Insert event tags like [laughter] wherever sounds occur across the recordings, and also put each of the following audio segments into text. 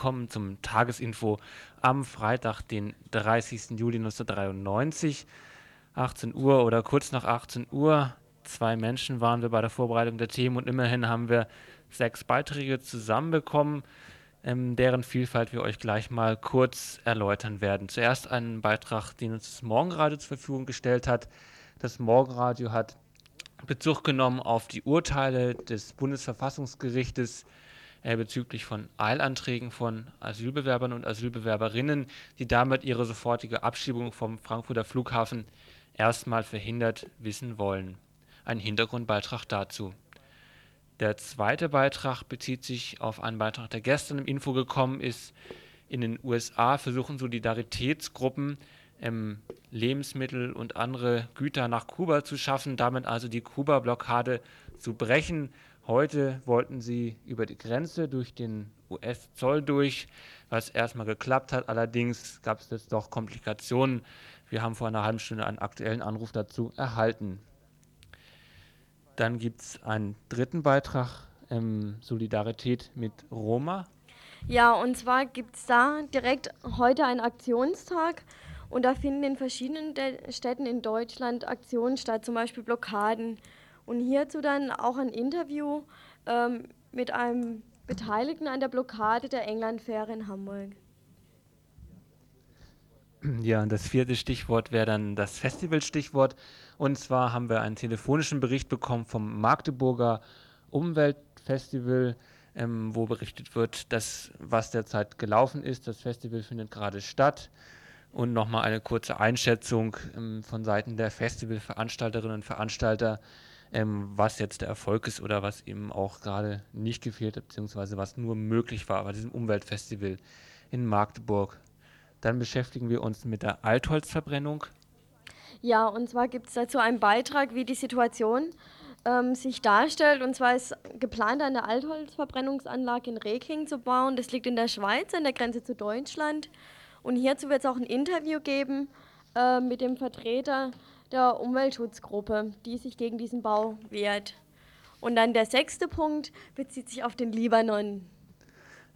Willkommen zum Tagesinfo am Freitag, den 30. Juli 1993, 18 Uhr oder kurz nach 18 Uhr. Zwei Menschen waren wir bei der Vorbereitung der Themen und immerhin haben wir sechs Beiträge zusammenbekommen, ähm, deren Vielfalt wir euch gleich mal kurz erläutern werden. Zuerst einen Beitrag, den uns das Morgenradio zur Verfügung gestellt hat. Das Morgenradio hat Bezug genommen auf die Urteile des Bundesverfassungsgerichtes bezüglich von Eilanträgen von Asylbewerbern und Asylbewerberinnen, die damit ihre sofortige Abschiebung vom Frankfurter Flughafen erstmal verhindert wissen wollen. Ein Hintergrundbeitrag dazu. Der zweite Beitrag bezieht sich auf einen Beitrag, der gestern im Info gekommen ist. In den USA versuchen Solidaritätsgruppen ähm, Lebensmittel und andere Güter nach Kuba zu schaffen, damit also die Kuba-Blockade zu brechen. Heute wollten sie über die Grenze durch den US-Zoll durch, was erstmal geklappt hat. Allerdings gab es jetzt doch Komplikationen. Wir haben vor einer halben Stunde einen aktuellen Anruf dazu erhalten. Dann gibt es einen dritten Beitrag, ähm, Solidarität mit Roma. Ja, und zwar gibt es da direkt heute einen Aktionstag und da finden in verschiedenen Städten in Deutschland Aktionen statt, zum Beispiel Blockaden, und hierzu dann auch ein Interview ähm, mit einem Beteiligten an der Blockade der Englandfähre in Hamburg. Ja, und das vierte Stichwort wäre dann das Festivalstichwort. Und zwar haben wir einen telefonischen Bericht bekommen vom Magdeburger Umweltfestival, ähm, wo berichtet wird, dass was derzeit gelaufen ist. Das Festival findet gerade statt. Und nochmal eine kurze Einschätzung ähm, von Seiten der Festivalveranstalterinnen und Veranstalter ähm, was jetzt der Erfolg ist oder was eben auch gerade nicht gefehlt hat, beziehungsweise was nur möglich war bei diesem Umweltfestival in Magdeburg. Dann beschäftigen wir uns mit der Altholzverbrennung. Ja, und zwar gibt es dazu einen Beitrag, wie die Situation ähm, sich darstellt. Und zwar ist geplant, eine Altholzverbrennungsanlage in Reking zu bauen. Das liegt in der Schweiz, an der Grenze zu Deutschland. Und hierzu wird es auch ein Interview geben äh, mit dem Vertreter der Umweltschutzgruppe, die sich gegen diesen Bau wehrt. Und dann der sechste Punkt bezieht sich auf den Libanon.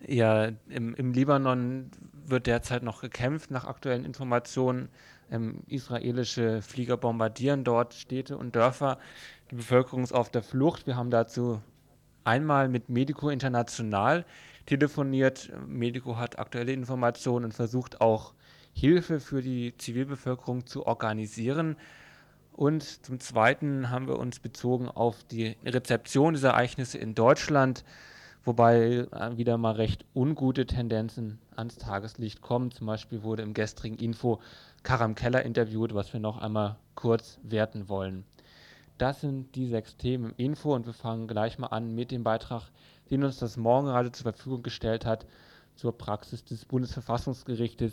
Ja, im, im Libanon wird derzeit noch gekämpft, nach aktuellen Informationen. Ähm, israelische Flieger bombardieren dort Städte und Dörfer. Die Bevölkerung ist auf der Flucht. Wir haben dazu einmal mit Medico International telefoniert. Medico hat aktuelle Informationen und versucht auch Hilfe für die Zivilbevölkerung zu organisieren. Und zum Zweiten haben wir uns bezogen auf die Rezeption dieser Ereignisse in Deutschland, wobei äh, wieder mal recht ungute Tendenzen ans Tageslicht kommen. Zum Beispiel wurde im gestrigen Info Karam Keller interviewt, was wir noch einmal kurz werten wollen. Das sind die sechs Themen im Info und wir fangen gleich mal an mit dem Beitrag, den uns das Morgenradio zur Verfügung gestellt hat zur Praxis des Bundesverfassungsgerichtes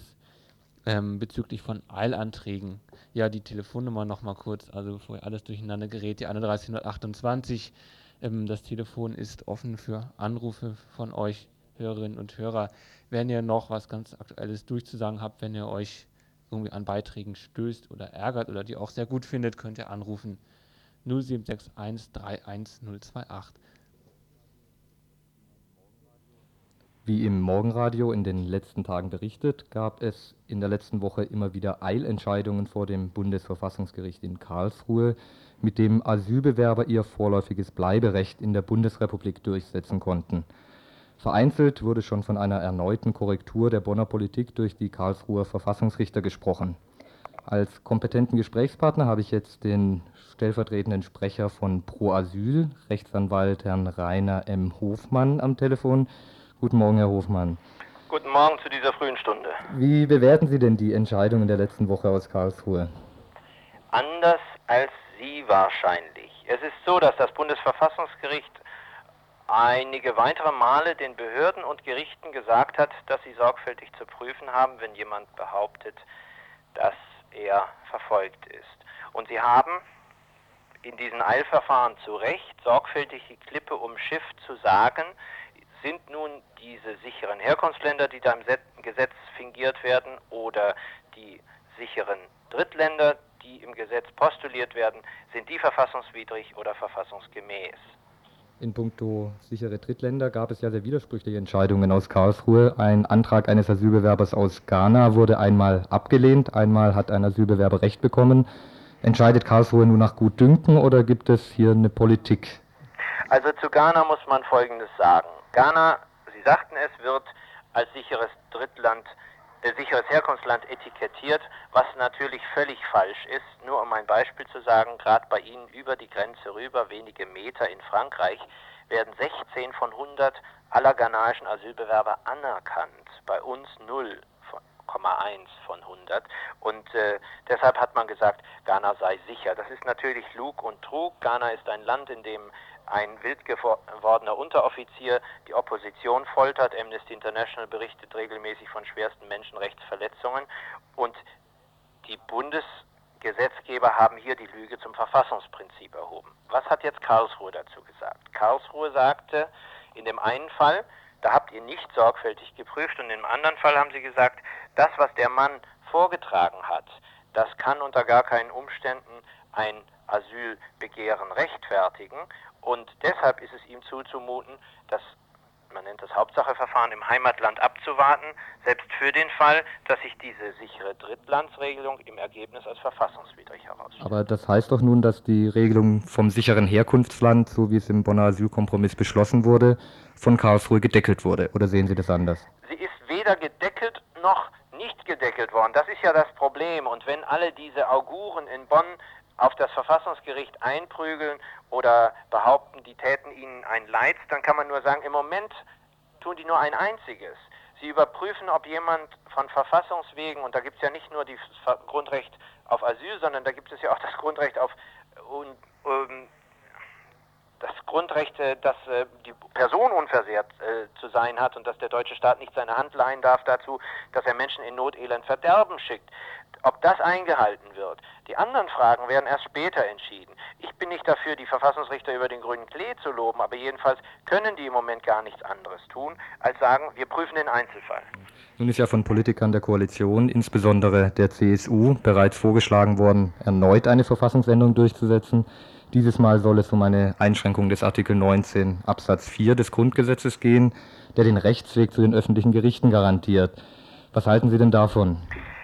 ähm, bezüglich von Eilanträgen. Ja, die Telefonnummer nochmal kurz, also bevor ihr alles durcheinander gerät, die 31128. Ähm, das Telefon ist offen für Anrufe von euch, Hörerinnen und Hörer. Wenn ihr noch was ganz Aktuelles durchzusagen habt, wenn ihr euch irgendwie an Beiträgen stößt oder ärgert oder die auch sehr gut findet, könnt ihr anrufen 0761 31028. Wie im Morgenradio in den letzten Tagen berichtet, gab es in der letzten Woche immer wieder Eilentscheidungen vor dem Bundesverfassungsgericht in Karlsruhe, mit dem Asylbewerber ihr vorläufiges Bleiberecht in der Bundesrepublik durchsetzen konnten. Vereinzelt wurde schon von einer erneuten Korrektur der Bonner Politik durch die Karlsruher Verfassungsrichter gesprochen. Als kompetenten Gesprächspartner habe ich jetzt den stellvertretenden Sprecher von Pro Asyl, Rechtsanwalt Herrn Rainer M. Hofmann am Telefon. Guten Morgen, Herr Hofmann. Guten Morgen zu dieser frühen Stunde. Wie bewerten Sie denn die Entscheidung in der letzten Woche aus Karlsruhe? Anders als Sie wahrscheinlich Es ist so, dass das Bundesverfassungsgericht einige weitere Male den Behörden und Gerichten gesagt hat, dass sie sorgfältig zu prüfen haben, wenn jemand behauptet, dass er verfolgt ist. Und sie haben in diesen Eilverfahren zu Recht sorgfältig die Klippe umschifft zu sagen, sind nun diese sicheren Herkunftsländer, die da im Gesetz fingiert werden, oder die sicheren Drittländer, die im Gesetz postuliert werden, sind die verfassungswidrig oder verfassungsgemäß. In puncto sichere Drittländer gab es ja sehr widersprüchliche Entscheidungen aus Karlsruhe. Ein Antrag eines Asylbewerbers aus Ghana wurde einmal abgelehnt, einmal hat ein Asylbewerber Recht bekommen. Entscheidet Karlsruhe nur nach Gutdünken oder gibt es hier eine Politik? Also zu Ghana muss man Folgendes sagen. Ghana, Sie sagten es, wird als sicheres Drittland äh, sicheres Herkunftsland etikettiert, was natürlich völlig falsch ist. Nur um ein Beispiel zu sagen, gerade bei Ihnen über die Grenze rüber, wenige Meter in Frankreich, werden 16 von 100 aller ghanaischen Asylbewerber anerkannt. Bei uns 0,1 von 100. Und äh, deshalb hat man gesagt, Ghana sei sicher. Das ist natürlich Lug und Trug. Ghana ist ein Land, in dem ein wild gewordener Unteroffizier die Opposition foltert. Amnesty International berichtet regelmäßig von schwersten Menschenrechtsverletzungen. Und die Bundesgesetzgeber haben hier die Lüge zum Verfassungsprinzip erhoben. Was hat jetzt Karlsruhe dazu gesagt? Karlsruhe sagte, in dem einen Fall, da habt ihr nicht sorgfältig geprüft und im anderen Fall haben sie gesagt, das, was der Mann vorgetragen hat, das kann unter gar keinen Umständen ein Asylbegehren rechtfertigen und deshalb ist es ihm zuzumuten, das, man nennt das Hauptsacheverfahren im Heimatland abzuwarten, selbst für den Fall, dass sich diese sichere Drittlandsregelung im Ergebnis als verfassungswidrig herausstellt. Aber das heißt doch nun, dass die Regelung vom sicheren Herkunftsland, so wie es im Bonner Asylkompromiss beschlossen wurde, von Karlsruhe gedeckelt wurde. Oder sehen Sie das anders? Sie ist weder gedeckelt noch nicht gedeckelt worden. Das ist ja das Problem. Und wenn alle diese Auguren in Bonn auf das Verfassungsgericht einprügeln oder behaupten, die täten ihnen ein Leid, dann kann man nur sagen, im Moment tun die nur ein einziges. Sie überprüfen, ob jemand von Verfassungswegen, und da gibt es ja nicht nur das Grundrecht auf Asyl, sondern da gibt es ja auch das Grundrecht auf um, um, das Grundrecht, äh, dass äh, die Person unversehrt äh, zu sein hat und dass der deutsche Staat nicht seine Hand leihen darf dazu, dass er Menschen in Not, Elend, Verderben schickt. Ob das eingehalten wird. Die anderen Fragen werden erst später entschieden. Ich bin nicht dafür, die Verfassungsrichter über den grünen Klee zu loben, aber jedenfalls können die im Moment gar nichts anderes tun, als sagen, wir prüfen den Einzelfall. Nun ist ja von Politikern der Koalition, insbesondere der CSU, bereits vorgeschlagen worden, erneut eine Verfassungsänderung durchzusetzen. Dieses Mal soll es um eine Einschränkung des Artikel 19 Absatz 4 des Grundgesetzes gehen, der den Rechtsweg zu den öffentlichen Gerichten garantiert. Was halten Sie denn davon?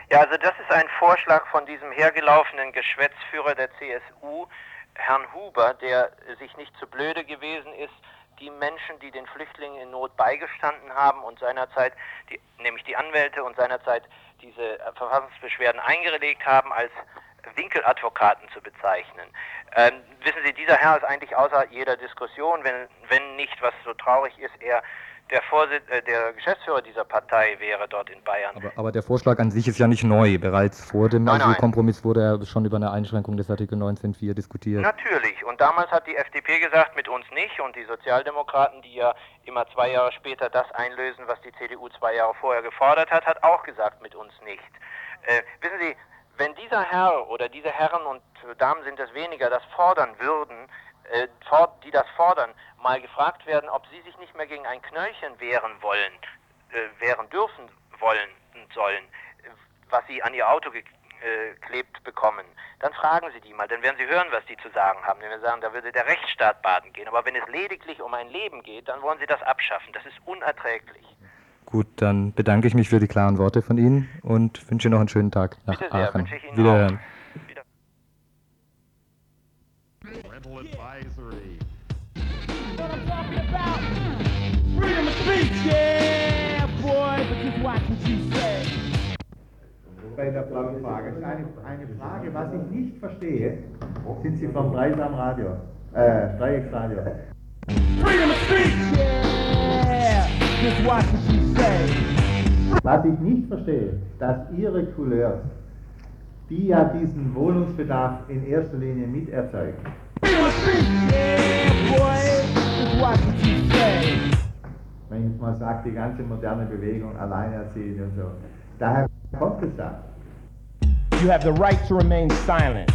Ja, also das ist ein Vorschlag von diesem hergelaufenen Geschwätzführer der CSU, Herrn Huber, der sich nicht zu blöde gewesen ist, die Menschen, die den Flüchtlingen in Not beigestanden haben und seinerzeit, die, nämlich die Anwälte und seinerzeit diese Verfassungsbeschwerden eingelegt haben, als Winkeladvokaten zu bezeichnen. Ähm, wissen Sie, dieser Herr ist eigentlich außer jeder Diskussion, wenn, wenn nicht, was so traurig ist, er der, Vorsitz, äh, der Geschäftsführer dieser Partei wäre dort in Bayern. Aber, aber, der Vorschlag an sich ist ja nicht neu. Bereits vor dem Asylkompromiss wurde er schon über eine Einschränkung des Artikel 19.4 diskutiert. Natürlich. Und damals hat die FDP gesagt, mit uns nicht. Und die Sozialdemokraten, die ja immer zwei Jahre später das einlösen, was die CDU zwei Jahre vorher gefordert hat, hat auch gesagt, mit uns nicht. Äh, wissen Sie, wenn dieser Herr oder diese Herren und Damen sind es weniger, das fordern würden, die das fordern, mal gefragt werden, ob sie sich nicht mehr gegen ein Knöllchen wehren wollen, äh, wehren dürfen wollen und sollen, was sie an ihr Auto geklebt bekommen, dann fragen Sie die mal, dann werden Sie hören, was die zu sagen haben. Wenn wir sagen, da würde der Rechtsstaat baden gehen. Aber wenn es lediglich um ein Leben geht, dann wollen Sie das abschaffen. Das ist unerträglich. Gut, dann bedanke ich mich für die klaren Worte von Ihnen und wünsche noch einen schönen Tag nach Bitte sehr, Aachen. Wünsche ich Ihnen Wiederhören. Auch. Parental advisory. what I'm talking about. Freedom of speech, yeah, boy, but just watch what you say. Bei der blauen Frage. Eine, eine Frage, was ich nicht verstehe. Sind Sie vom Dreisam Radio? Äh, Dreiecksradio. Freedom of speech, yeah, just watch what you say. Was ich nicht verstehe, dass Ihre Couleurs, die ja diesen Wohnungsbedarf in erster Linie miterzeugen. Wenn ich jetzt mal sage, die ganze moderne Bewegung, Alleinerziehende und so. Daher kommt es da. You have the right to remain silent.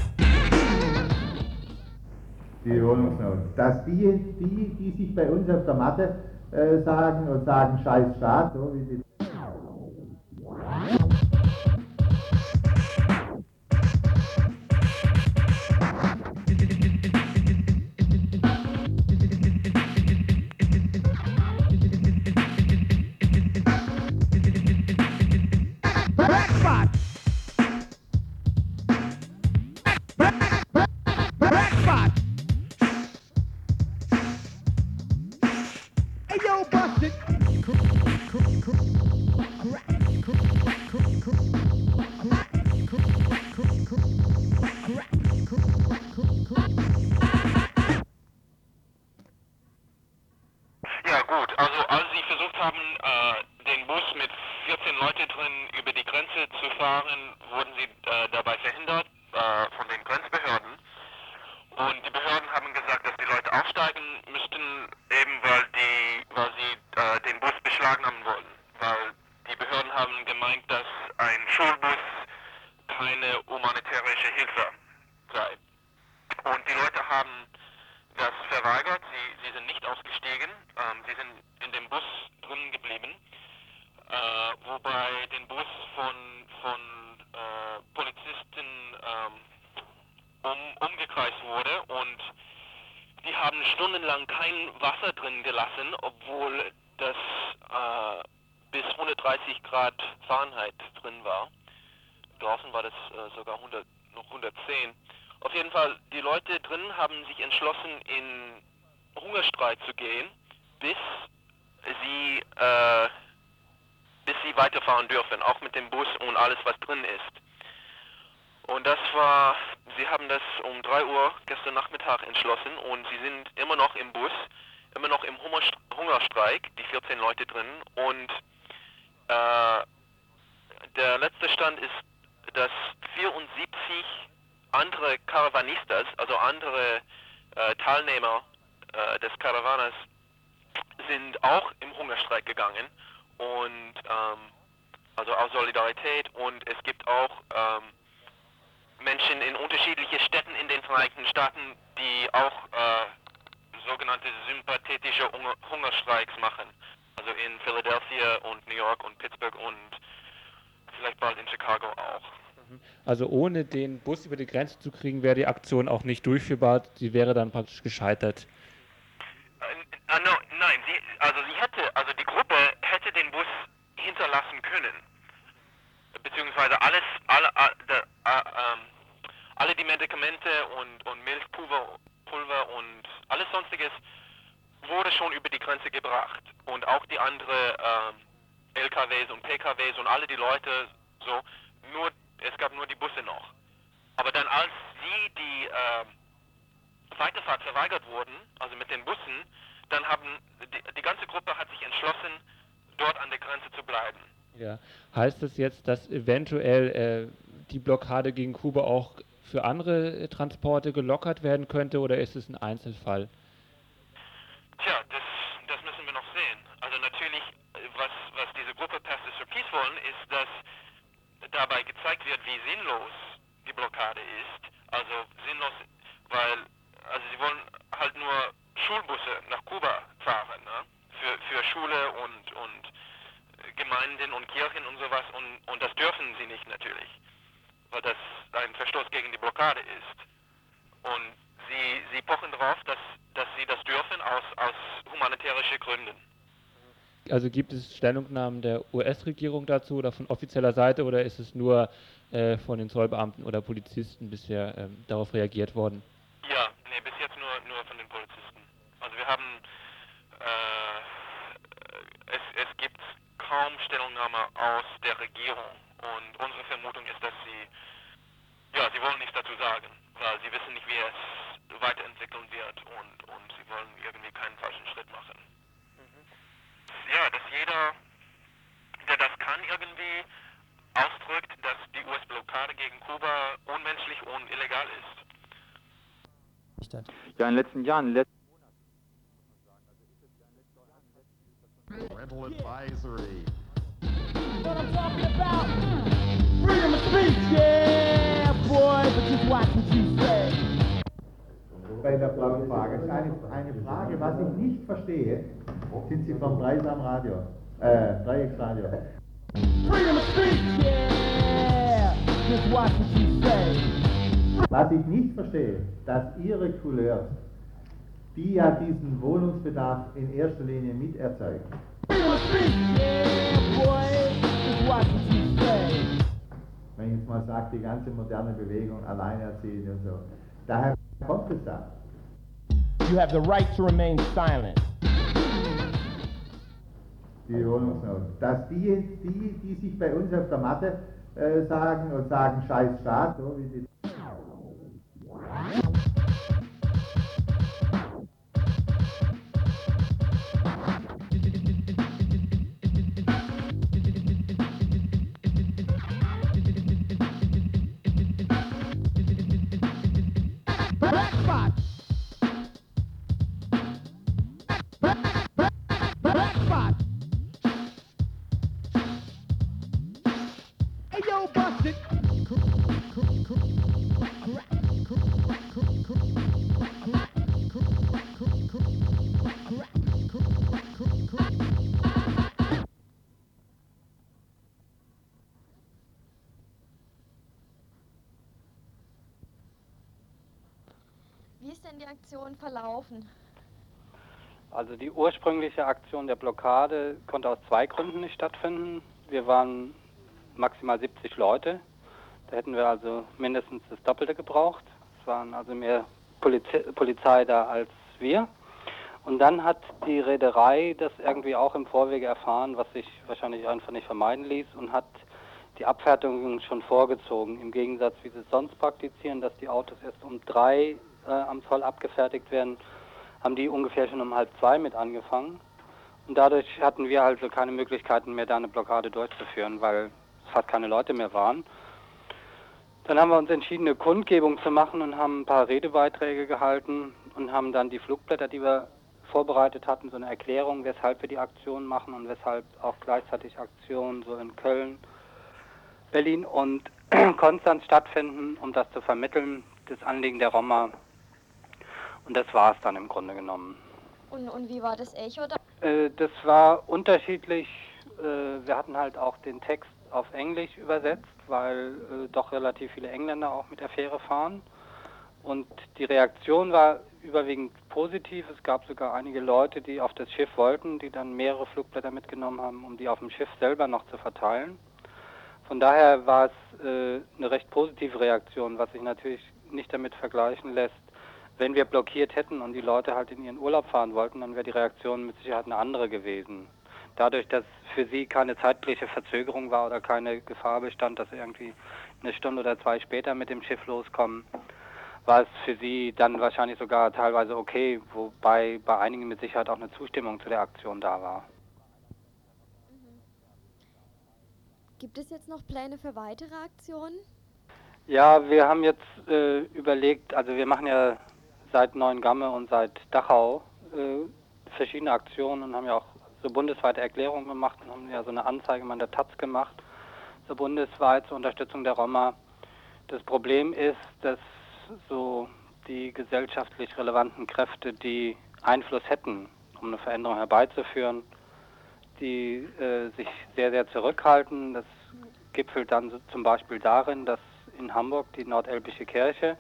die Wohnungsnot. Dass die, die, die sich bei uns auf der Matte äh, sagen und sagen Scheiß Staat, so wie die drin. Und äh, der letzte Stand ist, dass 74 andere Caravanistas, also andere äh, Teilnehmer äh, des Caravanas, sind auch im Hungerstreik gegangen und ähm, also aus Solidarität und es gibt auch ähm, Menschen in unterschiedlichen Städten in den Vereinigten Staaten, die auch äh, sogenannte sympathetische Hunger Hungerstreiks machen. Also in Philadelphia und New York und Pittsburgh und vielleicht bald in Chicago auch. Also ohne den Bus über die Grenze zu kriegen, wäre die Aktion auch nicht durchführbar. Die wäre dann praktisch gescheitert. Äh, no, nein, sie, also sie hätte, also die Gruppe hätte den Bus hinterlassen können. Beziehungsweise alles, alle, a- de, a- ähm, alle die Medikamente und, und Milchpulver Pulver und alles sonstiges wurde schon über die Grenze gebracht. Und auch die andere ähm, LKWs und PKWs und alle die Leute so, nur, es gab nur die Busse noch. Aber dann als sie die ähm, Weiterfahrt verweigert wurden, also mit den Bussen, dann haben die, die ganze Gruppe hat sich entschlossen, dort an der Grenze zu bleiben. Ja. Heißt das jetzt, dass eventuell äh, die Blockade gegen Kuba auch für andere äh, Transporte gelockert werden könnte oder ist es ein Einzelfall? Tja, das, das müssen wir noch sehen. Also natürlich, was, was diese Gruppe Pastors for Peace wollen, ist, dass dabei gezeigt wird, wie sinnlos die Blockade ist. Also sinnlos, weil also sie wollen halt nur Schulbusse nach Kuba fahren, ne? Für, für Schule und, und Gemeinden und Kirchen und sowas und, und das dürfen sie nicht natürlich, weil das ein Verstoß gegen die Blockade ist. Und sie, sie pochen darauf, dass, dass sie das dürfen aus, aus humanitarischen Gründen. Also gibt es Stellungnahmen der US-Regierung dazu oder von offizieller Seite oder ist es nur äh, von den Zollbeamten oder Polizisten bisher ähm, darauf reagiert worden? Ja, nee, bis jetzt nur, nur von den Polizisten. Also wir haben, äh, es, es gibt kaum Stellungnahme aus der Regierung und unsere Vermutung ist, dass sie, ja, sie wollen nichts dazu sagen, weil sie wissen nicht, wie es weiterentwickeln wird und, und sie wollen irgendwie keinen falschen Schritt machen. Ja, dass jeder, der das kann, irgendwie ausdrückt, dass die US-Blockade gegen Kuba unmenschlich und illegal ist. hat. Ja, in den letzten Jahren, in den letzten Parental advisory. What I'm talking about? Freedom of speech, yeah, boy, but just watch what you say. Bei der blauen Frage. Eine, eine Frage, was ich nicht verstehe, sind Sie vom Dreisam Radio, äh, Dreiecksradio. Verstehe, dass Ihre Couleurs, die ja diesen Wohnungsbedarf in erster Linie miterzeugen, wenn ich jetzt mal sage, die ganze moderne Bewegung, Alleinerziehende und so, daher kommt es da. You have the right to remain silent. die Wohnungsnot. Dass die, die, die sich bei uns auf der Matte äh, sagen und sagen, scheiß Staat, so wie die Thank you. Aktion verlaufen? Also die ursprüngliche Aktion der Blockade konnte aus zwei Gründen nicht stattfinden. Wir waren maximal 70 Leute. Da hätten wir also mindestens das Doppelte gebraucht. Es waren also mehr Polizi Polizei da als wir. Und dann hat die Reederei das irgendwie auch im Vorwege erfahren, was sich wahrscheinlich einfach nicht vermeiden ließ und hat die Abfertigung schon vorgezogen. Im Gegensatz, wie sie es sonst praktizieren, dass die Autos erst um drei äh, am Zoll abgefertigt werden, haben die ungefähr schon um halb zwei mit angefangen. Und dadurch hatten wir also keine Möglichkeiten mehr, da eine Blockade durchzuführen, weil fast keine Leute mehr waren. Dann haben wir uns entschieden, eine Kundgebung zu machen und haben ein paar Redebeiträge gehalten und haben dann die Flugblätter, die wir vorbereitet hatten, so eine Erklärung, weshalb wir die Aktion machen und weshalb auch gleichzeitig Aktionen so in Köln, Berlin und [clears throat] Konstanz stattfinden, um das zu vermitteln, das Anliegen der Roma. Und das war es dann im Grunde genommen. Und, und wie war das Echo da? Äh, das war unterschiedlich. Äh, wir hatten halt auch den Text auf Englisch übersetzt, weil äh, doch relativ viele Engländer auch mit der Fähre fahren. Und die Reaktion war überwiegend positiv. Es gab sogar einige Leute, die auf das Schiff wollten, die dann mehrere Flugblätter mitgenommen haben, um die auf dem Schiff selber noch zu verteilen. Von daher war es äh, eine recht positive Reaktion, was sich natürlich nicht damit vergleichen lässt. Wenn wir blockiert hätten und die Leute halt in ihren Urlaub fahren wollten, dann wäre die Reaktion mit Sicherheit eine andere gewesen. Dadurch, dass für sie keine zeitliche Verzögerung war oder keine Gefahr bestand, dass sie irgendwie eine Stunde oder zwei später mit dem Schiff loskommen, war es für sie dann wahrscheinlich sogar teilweise okay, wobei bei einigen mit Sicherheit auch eine Zustimmung zu der Aktion da war. Gibt es jetzt noch Pläne für weitere Aktionen? Ja, wir haben jetzt äh, überlegt, also wir machen ja seit Neuengamme und seit Dachau äh, verschiedene Aktionen und haben ja auch so bundesweite Erklärungen gemacht und haben ja so eine Anzeige mal in der Taz gemacht, so bundesweit zur Unterstützung der Roma. Das Problem ist, dass so die gesellschaftlich relevanten Kräfte, die Einfluss hätten, um eine Veränderung herbeizuführen, die äh, sich sehr, sehr zurückhalten. Das gipfelt dann zum Beispiel darin, dass in Hamburg die Nordelbische Kirche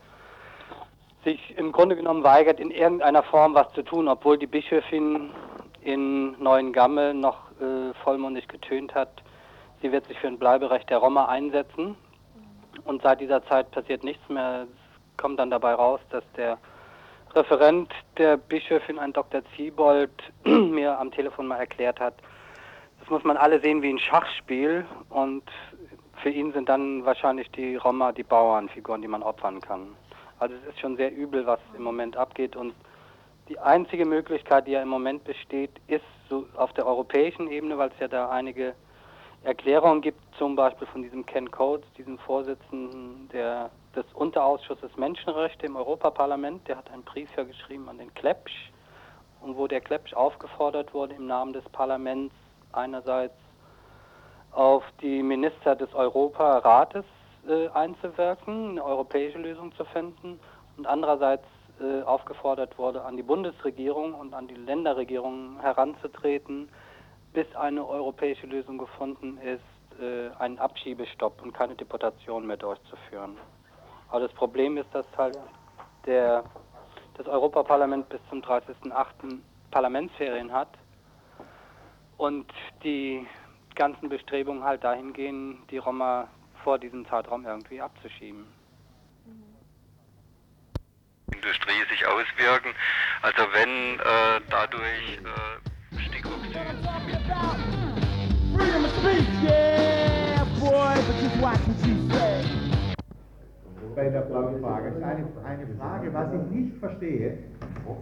sich im Grunde genommen weigert, in irgendeiner Form was zu tun, obwohl die Bischöfin in Neuengamme noch äh, vollmundig getönt hat, sie wird sich für ein Bleiberecht der Roma einsetzen. Und seit dieser Zeit passiert nichts mehr. Es kommt dann dabei raus, dass der Referent der Bischöfin, ein Dr. Ziebold, [clears throat] mir am Telefon mal erklärt hat, das muss man alle sehen wie ein Schachspiel und für ihn sind dann wahrscheinlich die Roma die Bauernfiguren, die man opfern kann. Also es ist schon sehr übel, was im Moment abgeht und die einzige Möglichkeit, die ja im Moment besteht, ist so auf der europäischen Ebene, weil es ja da einige Erklärungen gibt, zum Beispiel von diesem Ken Coates, diesem Vorsitzenden der, des Unterausschusses Menschenrechte im Europaparlament. Der hat einen Brief ja geschrieben an den Klepsch und wo der Klepsch aufgefordert wurde, im Namen des Parlaments einerseits auf die Minister des Europarates äh, einzuwirken, eine europäische Lösung zu finden und andererseits äh, aufgefordert wurde, an die Bundesregierung und an die Länderregierungen heranzutreten, bis eine europäische Lösung gefunden ist, äh, einen Abschiebestopp und keine Deportation mehr durchzuführen. Aber das Problem ist, dass halt der, das Europaparlament bis zum 30.08. Parlamentsferien hat und die ganzen Bestrebungen halt dahin gehen, die Roma vor diesem Zeitraum irgendwie abzuschieben. Industrie sich auswirken. Also wenn äh, dadurch äh, Stickoxid. Bei der blauen Frage. Das ist eine, eine Frage, was ich nicht verstehe,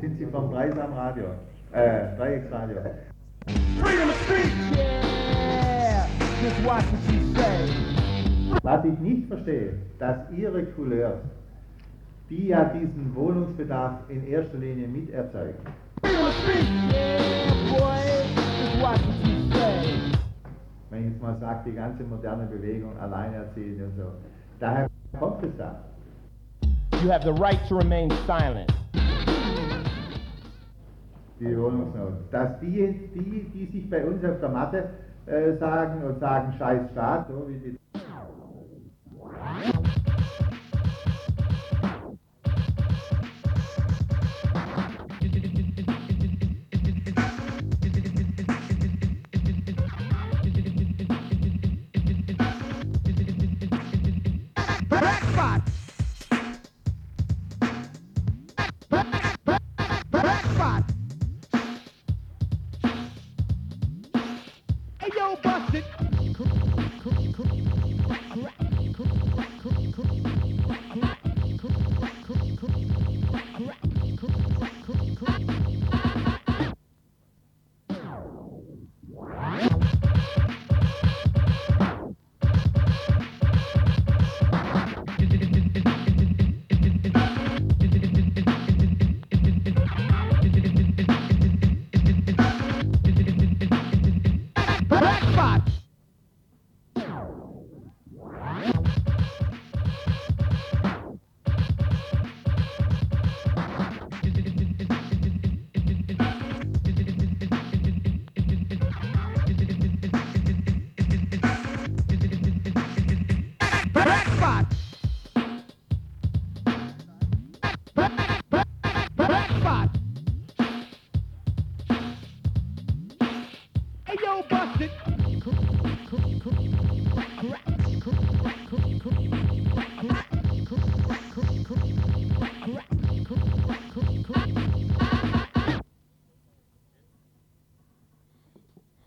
sind Sie vom Dreisam Radio, äh, Dreiecksradio. Freedom of speech, yeah, just watch what you say. Was ich nicht verstehe, dass Ihre Couleurs, die ja diesen Wohnungsbedarf in erster Linie miterzeugen, wenn ich jetzt mal sage, die ganze moderne Bewegung, Alleinerziehende und so, daher kommt es da. You have the right to remain silent. die Wohnungsnot. Dass die, die, die sich bei uns auf der Matte äh, sagen und sagen, scheiß Staat, so wie die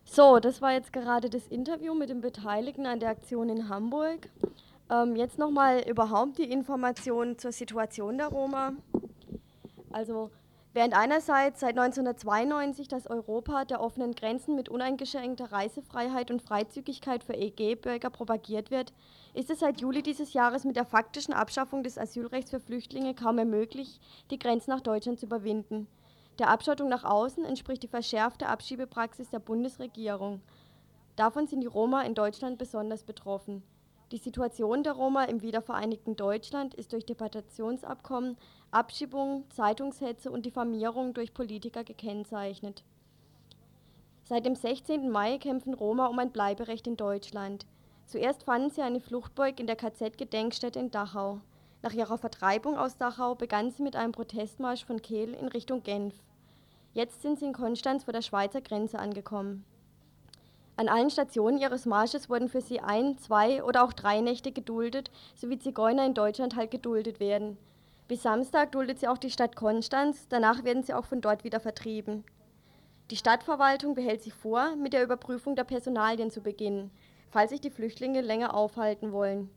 So, das war jetzt gerade das Interview mit den Beteiligten an der Aktion in Hamburg. Ähm, jetzt nochmal überhaupt die Informationen zur Situation der Roma. Also, während einerseits seit 1992 das Europa der offenen Grenzen mit uneingeschränkter Reisefreiheit und Freizügigkeit für EG-Bürger propagiert wird, ist es seit Juli dieses Jahres mit der faktischen Abschaffung des Asylrechts für Flüchtlinge kaum mehr möglich, die Grenzen nach Deutschland zu überwinden. Der Abschottung nach außen entspricht die verschärfte Abschiebepraxis der Bundesregierung. Davon sind die Roma in Deutschland besonders betroffen. Die Situation der Roma im wiedervereinigten Deutschland ist durch Deportationsabkommen, Abschiebungen, Zeitungshetze und Diffamierung durch Politiker gekennzeichnet. Seit dem 16. Mai kämpfen Roma um ein Bleiberecht in Deutschland. Zuerst fanden sie eine Fluchtburg in der KZ-Gedenkstätte in Dachau. Nach ihrer Vertreibung aus Dachau begann sie mit einem Protestmarsch von Kehl in Richtung Genf. Jetzt sind sie in Konstanz vor der Schweizer Grenze angekommen. An allen Stationen ihres Marsches wurden für sie ein, zwei oder auch drei Nächte geduldet, so wie Zigeuner in Deutschland halt geduldet werden. Bis Samstag duldet sie auch die Stadt Konstanz, danach werden sie auch von dort wieder vertrieben. Die Stadtverwaltung behält sich vor, mit der Überprüfung der Personalien zu beginnen, falls sich die Flüchtlinge länger aufhalten wollen.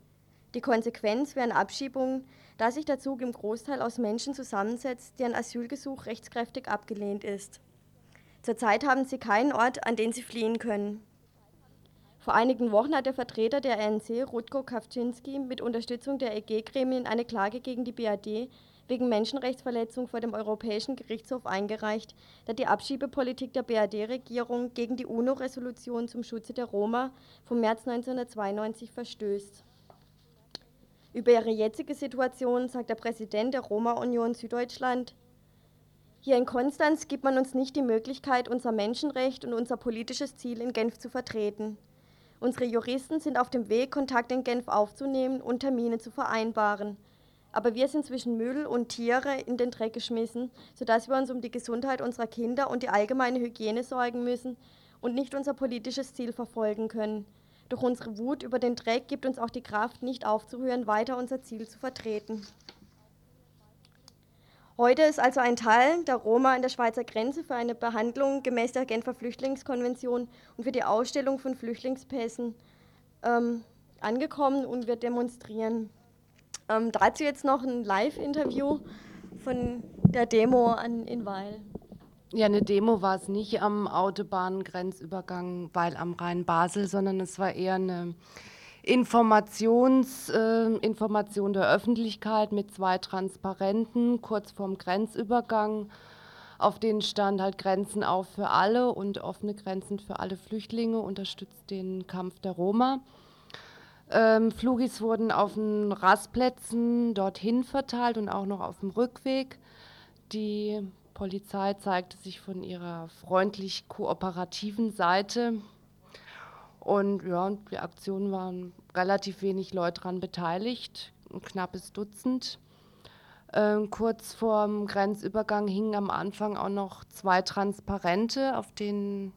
Die Konsequenz wären Abschiebungen, da sich der Zug im Großteil aus Menschen zusammensetzt, deren Asylgesuch rechtskräftig abgelehnt ist. Zurzeit haben sie keinen Ort, an den sie fliehen können. Vor einigen Wochen hat der Vertreter der RNC, Rutko Kawczynski, mit Unterstützung der EG-Gremien eine Klage gegen die BAD wegen Menschenrechtsverletzung vor dem Europäischen Gerichtshof eingereicht, da die Abschiebepolitik der BAD-Regierung gegen die UNO-Resolution zum Schutze der Roma vom März 1992 verstößt. Über ihre jetzige Situation sagt der Präsident der Roma-Union Süddeutschland, hier in Konstanz gibt man uns nicht die Möglichkeit, unser Menschenrecht und unser politisches Ziel in Genf zu vertreten. Unsere Juristen sind auf dem Weg, Kontakt in Genf aufzunehmen und Termine zu vereinbaren. Aber wir sind zwischen Müll und Tiere in den Dreck geschmissen, sodass wir uns um die Gesundheit unserer Kinder und die allgemeine Hygiene sorgen müssen und nicht unser politisches Ziel verfolgen können. Doch unsere Wut über den Dreck gibt uns auch die Kraft, nicht aufzuhören, weiter unser Ziel zu vertreten. Heute ist also ein Teil der Roma an der Schweizer Grenze für eine Behandlung gemäß der Genfer Flüchtlingskonvention und für die Ausstellung von Flüchtlingspässen ähm, angekommen und wir demonstrieren. Ähm, dazu jetzt noch ein Live-Interview von der Demo an, in Weil. Ja, eine Demo war es nicht am Autobahngrenzübergang Weil am Rhein-Basel, sondern es war eher eine Informations, äh, Information der Öffentlichkeit mit zwei Transparenten kurz vorm Grenzübergang. Auf denen stand halt Grenzen auf für alle und offene Grenzen für alle Flüchtlinge, unterstützt den Kampf der Roma. Ähm, Flugis wurden auf den Rastplätzen dorthin verteilt und auch noch auf dem Rückweg. Die Polizei zeigte sich von ihrer freundlich kooperativen Seite. Und ja, die Aktion waren relativ wenig Leute daran beteiligt, ein knappes Dutzend. Ähm, kurz vor dem Grenzübergang hingen am Anfang auch noch zwei Transparente, auf denen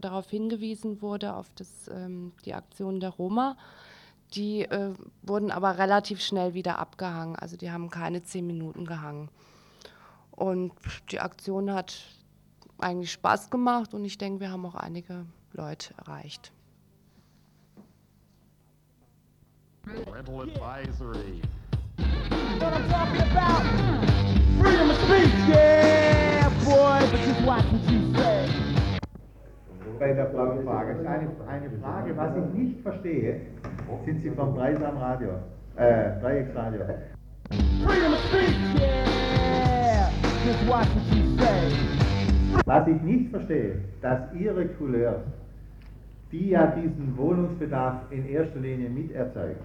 darauf hingewiesen wurde, auf das, ähm, die Aktion der Roma. Die äh, wurden aber relativ schnell wieder abgehangen, also die haben keine zehn Minuten gehangen. Und die Aktion hat eigentlich Spaß gemacht und ich denke, wir haben auch einige Leute erreicht. Parental advisory. What I'm talking about? Freedom of speech, yeah, boy, but just watch what you say. Bei der blauen Frage. Ist eine, eine Frage, was ich nicht verstehe, sind Sie vom Dreisam Radio, äh, Dreiecksradio. Freedom of speech, yeah, just watch what you say. Was ich nicht verstehe, dass Ihre Couleurs, die ja diesen Wohnungsbedarf in erster Linie miterzeugen,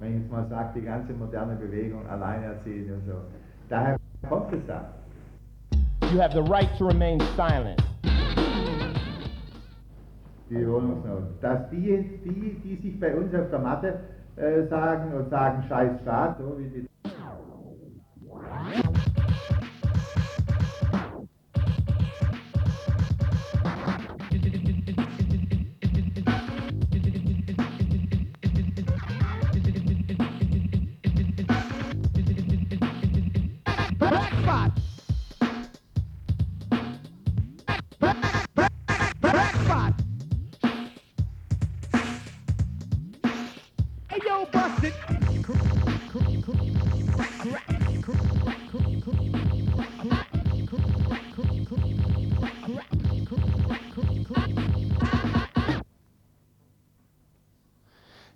wenn ich jetzt mal sage, die ganze moderne Bewegung, Alleinerziehende und so, daher kommt es da. You have the right to remain silent. die Wohnungsnot. Dass die, die, die sich bei uns auf der Matte äh, sagen und sagen, scheiß Staat, so wie die spot. Hey yo, bust it.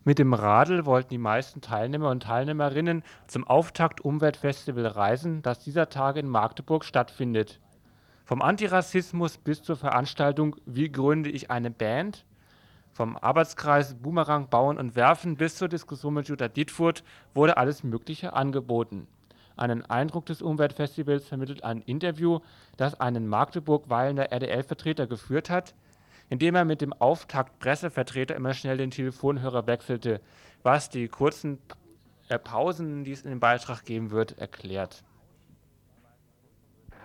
Mit dem Radl wollten die meisten Teilnehmer und Teilnehmerinnen zum Auftakt Umweltfestival reisen, das dieser Tage in Magdeburg stattfindet. Vom Antirassismus bis zur Veranstaltung Wie gründe ich eine Band? Vom Arbeitskreis Boomerang Bauen und Werfen bis zur Diskussion mit Jutta Dietfurt wurde alles Mögliche angeboten. Einen Eindruck des Umweltfestivals vermittelt ein Interview, das einen Magdeburg-Weilender RDL-Vertreter geführt hat, indem er mit dem Auftakt-Pressevertreter immer schnell den Telefonhörer wechselte, was die kurzen äh, Pausen, die es in dem Beitrag geben wird, erklärt.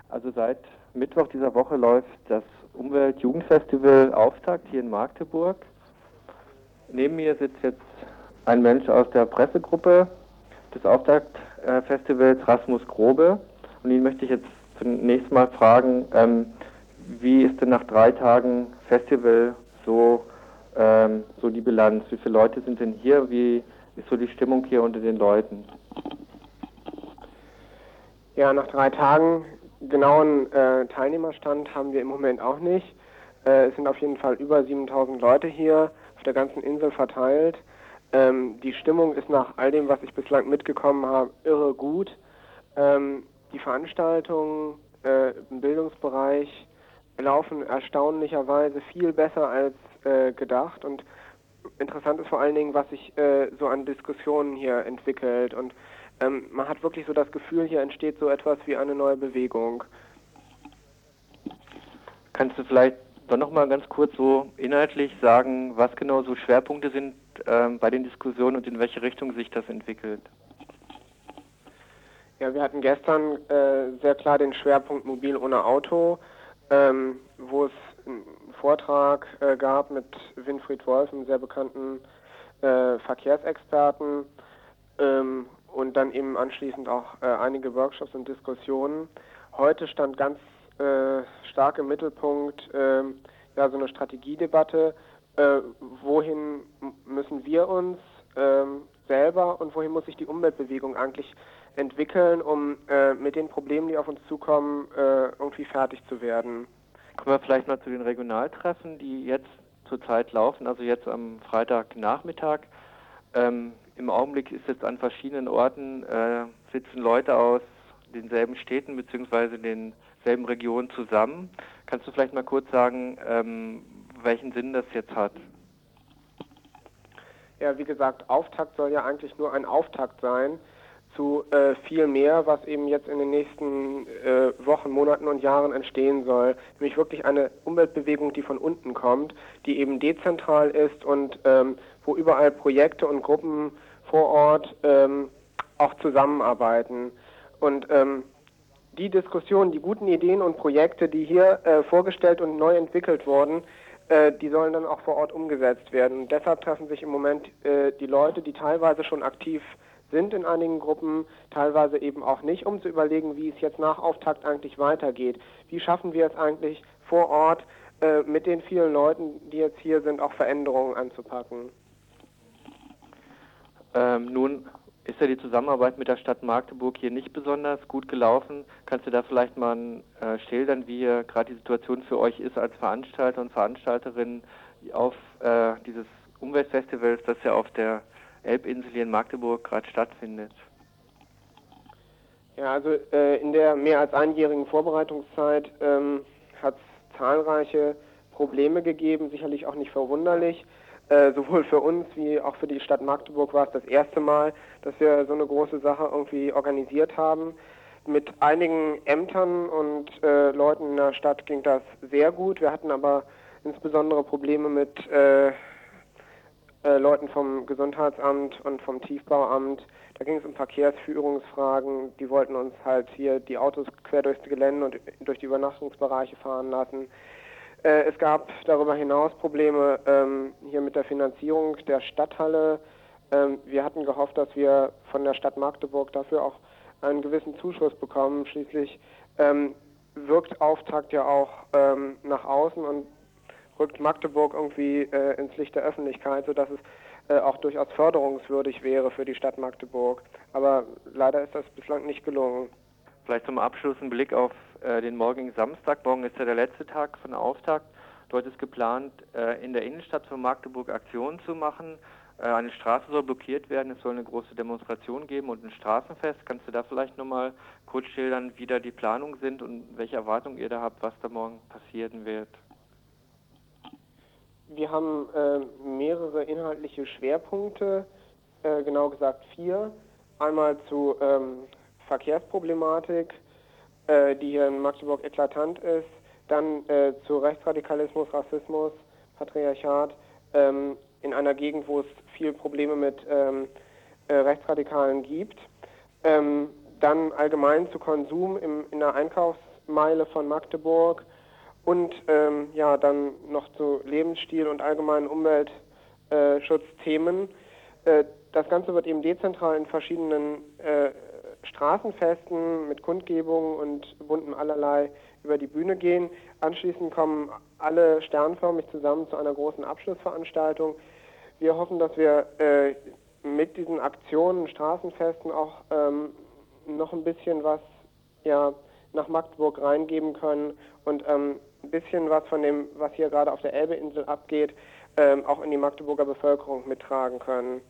Also seit Mittwoch dieser Woche läuft das Umwelt-Jugendfestival Auftakt hier in Magdeburg. Neben mir sitzt jetzt ein Mensch aus der Pressegruppe des Auftaktfestivals, Rasmus Grobe. Und ihn möchte ich jetzt zunächst mal fragen, ähm, wie ist denn nach drei Tagen Festival so, ähm, so die Bilanz? Wie viele Leute sind denn hier? Wie ist so die Stimmung hier unter den Leuten? Ja, nach drei Tagen genauen äh, Teilnehmerstand haben wir im Moment auch nicht. Äh, es sind auf jeden Fall über 7000 Leute hier auf der ganzen Insel verteilt. Ähm, die Stimmung ist nach all dem, was ich bislang mitgekommen habe, irre gut. Ähm, die Veranstaltungen äh, im Bildungsbereich laufen erstaunlicherweise viel besser als äh, gedacht und interessant ist vor allen Dingen, was sich äh, so an Diskussionen hier entwickelt und ähm, man hat wirklich so das Gefühl, hier entsteht so etwas wie eine neue Bewegung. Kannst du vielleicht doch nochmal ganz kurz so inhaltlich sagen, was genau so Schwerpunkte sind ähm, bei den Diskussionen und in welche Richtung sich das entwickelt? Ja, wir hatten gestern äh, sehr klar den Schwerpunkt Mobil ohne Auto, ähm, wo es einen Vortrag äh, gab mit Winfried Wolf, einem sehr bekannten äh, Verkehrsexperten, ähm, und dann eben anschließend auch äh, einige Workshops und Diskussionen. Heute stand ganz äh, stark im Mittelpunkt ähm, ja, so eine Strategiedebatte, äh, wohin müssen wir uns ähm, selber und wohin muss sich die Umweltbewegung eigentlich entwickeln, um äh, mit den Problemen, die auf uns zukommen, äh, irgendwie fertig zu werden. Kommen wir vielleicht mal zu den Regionaltreffen, die jetzt zurzeit laufen, also jetzt am Freitagnachmittag. Ähm, Im Augenblick ist jetzt an verschiedenen Orten äh, sitzen Leute aus denselben Städten bzw. denselben Regionen zusammen. Kannst du vielleicht mal kurz sagen, ähm, welchen Sinn das jetzt hat? Ja, wie gesagt, Auftakt soll ja eigentlich nur ein Auftakt sein zu äh, viel mehr, was eben jetzt in den nächsten äh, Wochen, Monaten und Jahren entstehen soll. Nämlich wirklich eine Umweltbewegung, die von unten kommt, die eben dezentral ist und ähm, wo überall Projekte und Gruppen vor Ort ähm, auch zusammenarbeiten. Und ähm, die Diskussionen, die guten Ideen und Projekte, die hier äh, vorgestellt und neu entwickelt wurden, die sollen dann auch vor Ort umgesetzt werden. Und deshalb treffen sich im Moment äh, die Leute, die teilweise schon aktiv sind in einigen Gruppen, teilweise eben auch nicht, um zu überlegen, wie es jetzt nach Auftakt eigentlich weitergeht. Wie schaffen wir es eigentlich vor Ort äh, mit den vielen Leuten, die jetzt hier sind, auch Veränderungen anzupacken? Ähm, nun ist ja die Zusammenarbeit mit der Stadt Magdeburg hier nicht besonders gut gelaufen. Kannst du da vielleicht mal äh, schildern, wie gerade die Situation für euch ist als Veranstalter und Veranstalterin auf äh, dieses Umweltfestivals, das ja auf der Elbinsel hier in Magdeburg gerade stattfindet? Ja, also äh, in der mehr als einjährigen Vorbereitungszeit ähm, hat es zahlreiche Probleme gegeben, sicherlich auch nicht verwunderlich. Äh, sowohl für uns wie auch für die Stadt Magdeburg war es das erste Mal, dass wir so eine große Sache irgendwie organisiert haben. Mit einigen Ämtern und äh, Leuten in der Stadt ging das sehr gut. Wir hatten aber insbesondere Probleme mit äh, äh Leuten vom Gesundheitsamt und vom Tiefbauamt. Da ging es um Verkehrsführungsfragen. Die wollten uns halt hier die Autos quer durchs Gelände und durch die Übernachtungsbereiche fahren lassen. Äh, es gab darüber hinaus Probleme ähm, hier mit der Finanzierung der Stadthalle. Ähm, wir hatten gehofft, dass wir von der Stadt Magdeburg dafür auch einen gewissen Zuschuss bekommen. Schließlich ähm, wirkt Auftakt ja auch ähm, nach außen und rückt Magdeburg irgendwie äh, ins Licht der Öffentlichkeit, sodass es äh, auch durchaus förderungswürdig wäre für die Stadt Magdeburg. Aber leider ist das bislang nicht gelungen. Vielleicht zum Abschluss ein Blick auf äh, den morgigen Samstag. Morgen ist ja der letzte Tag von Auftakt. Dort ist geplant, äh, in der Innenstadt von Magdeburg Aktionen zu machen. Äh, eine Straße soll blockiert werden, es soll eine große Demonstration geben und ein Straßenfest. Kannst du da vielleicht nochmal kurz schildern, wie da die Planungen sind und welche Erwartungen ihr da habt, was da morgen passieren wird? Wir haben äh, mehrere inhaltliche Schwerpunkte, äh, genau gesagt vier. Einmal zu ähm, Verkehrsproblematik, äh, die hier in Magdeburg eklatant ist, dann äh, zu Rechtsradikalismus, Rassismus, Patriarchat, ähm, in einer Gegend, wo es viel Probleme mit ähm, äh, Rechtsradikalen gibt. Ähm, dann allgemein zu Konsum im, in der Einkaufsmeile von Magdeburg und ähm, ja, dann noch zu Lebensstil und allgemeinen Umweltschutzthemen. Äh, das Ganze wird eben dezentral in verschiedenen äh, Straßenfesten mit Kundgebungen und buntem allerlei über die Bühne gehen. Anschließend kommen alle sternförmig zusammen zu einer großen Abschlussveranstaltung. Wir hoffen, dass wir äh, mit diesen Aktionen, Straßenfesten auch ähm, noch ein bisschen was ja, nach Magdeburg reingeben können und ähm, ein bisschen was von dem, was hier gerade auf der Elbeinsel abgeht, ähm, auch in die Magdeburger Bevölkerung mittragen können.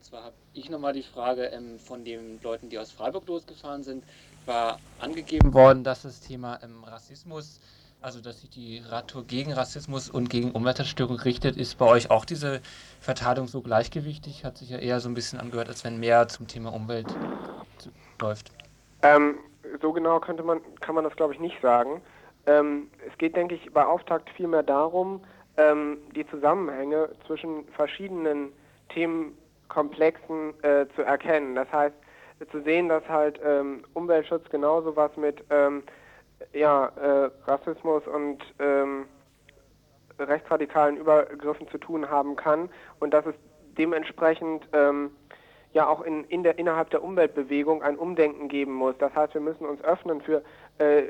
Und zwar habe ich nochmal die Frage ähm, von den Leuten, die aus Freiburg losgefahren sind, war angegeben worden, dass das Thema ähm, Rassismus, also dass sich die Radtour gegen Rassismus und gegen Umweltzerstörung richtet. Ist bei euch auch diese Verteilung so gleichgewichtig? Hat sich ja eher so ein bisschen angehört, als wenn mehr zum Thema Umwelt läuft. Ähm, so genau könnte man, kann man das, glaube ich, nicht sagen. Ähm, es geht, denke ich, bei Auftakt vielmehr darum, ähm, die Zusammenhänge zwischen verschiedenen Themenkomplexen äh, zu erkennen. Das heißt, zu sehen, dass halt ähm, Umweltschutz genauso was mit ähm, ja, äh, Rassismus und ähm, rechtsradikalen Übergriffen zu tun haben kann und dass es dementsprechend ähm, ja auch in, in der, innerhalb der Umweltbewegung ein Umdenken geben muss. Das heißt, wir müssen uns öffnen für äh,